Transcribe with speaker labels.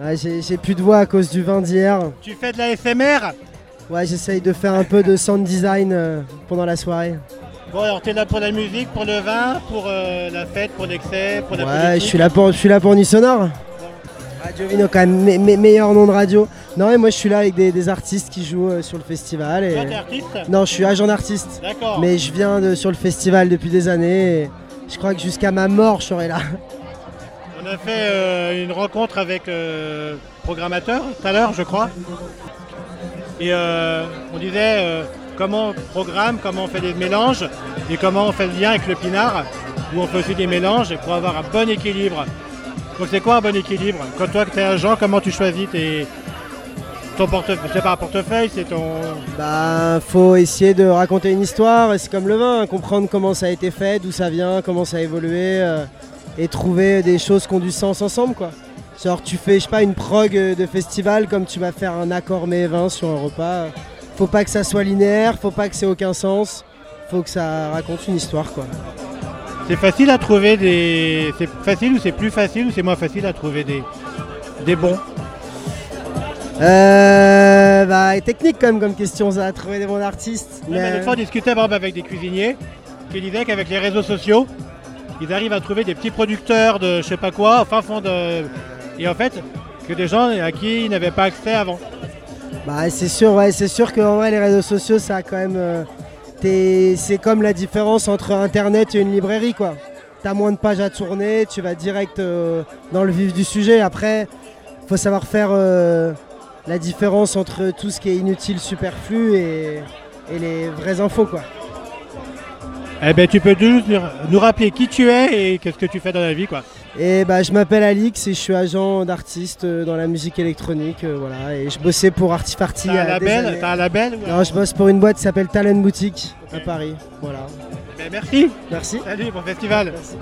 Speaker 1: Ouais, j'ai plus de voix à cause du vin d'hier.
Speaker 2: Tu fais de la SMR
Speaker 1: Ouais, j'essaye de faire un peu de sound design euh, pendant la soirée.
Speaker 2: Bon, alors t'es là pour la musique, pour le vin, pour euh, la fête, pour l'excès, pour la
Speaker 1: Ouais, je suis là pour, je suis là pour Sonore. Radio Vino, quand même, me- me- meilleur nom de radio. Non, et moi je suis là avec des, des artistes qui jouent euh, sur le festival. Et...
Speaker 2: Toi, t'es artiste?
Speaker 1: Non, je suis agent d'artiste.
Speaker 2: D'accord.
Speaker 1: Mais je viens de, sur le festival depuis des années. et je crois que jusqu'à ma mort, je serai là.
Speaker 2: On a fait euh, une rencontre avec euh, programmateur tout à l'heure, je crois. Et euh, on disait comment on programme, comment on fait des mélanges et comment on fait le lien avec le pinard, où on fait aussi des mélanges pour avoir un bon équilibre. Donc c'est quoi un bon équilibre? Quand toi que tu es agent, comment tu choisis tes, ton portefeuille C'est pas un portefeuille, c'est ton.
Speaker 1: Bah, faut essayer de raconter une histoire. et C'est comme le vin, hein, comprendre comment ça a été fait, d'où ça vient, comment ça a évolué. euh, et trouver des choses qui ont du sens ensemble, quoi. Genre, tu fais, je sais pas, une prog euh, de festival comme tu vas faire un accord mais vin sur un repas. Faut pas que ça soit linéaire, faut pas que ait aucun sens. Faut que ça raconte une histoire, quoi.
Speaker 2: C'est facile à trouver des. C'est facile ou c'est plus facile ou c'est moins facile à trouver des, des bons?
Speaker 1: Euh, bah, technique quand même comme question, ça, trouver des bons artistes.
Speaker 2: Ouais, mais l'autre fois, on discutait par exemple, avec des cuisiniers qui disaient qu'avec les réseaux sociaux, ils arrivent à trouver des petits producteurs de je sais pas quoi, au fin fond de. Et en fait, que des gens à qui ils n'avaient pas accès avant.
Speaker 1: Bah c'est sûr, ouais, c'est sûr qu'en vrai les réseaux sociaux ça a quand même. euh, c'est comme la différence entre internet et une librairie quoi. T'as moins de pages à tourner, tu vas direct euh, dans le vif du sujet. Après, faut savoir faire euh, la différence entre tout ce qui est inutile, superflu et, et les vraies infos quoi.
Speaker 2: Eh ben, tu peux juste nous- rappeler qui tu es et qu'est-ce que tu fais dans la vie, quoi.
Speaker 1: Et bah je m'appelle Alix et je suis agent d'artiste euh, dans la musique électronique, euh, voilà. Et je bossais pour Artifarty.
Speaker 2: T'as un label, un label ou
Speaker 1: Non, je bosse pour une boîte qui s'appelle Talent Boutique à. Paris, voilà.
Speaker 2: Ben, merci.
Speaker 1: Merci.
Speaker 2: Salut, bon festival.
Speaker 1: Merci.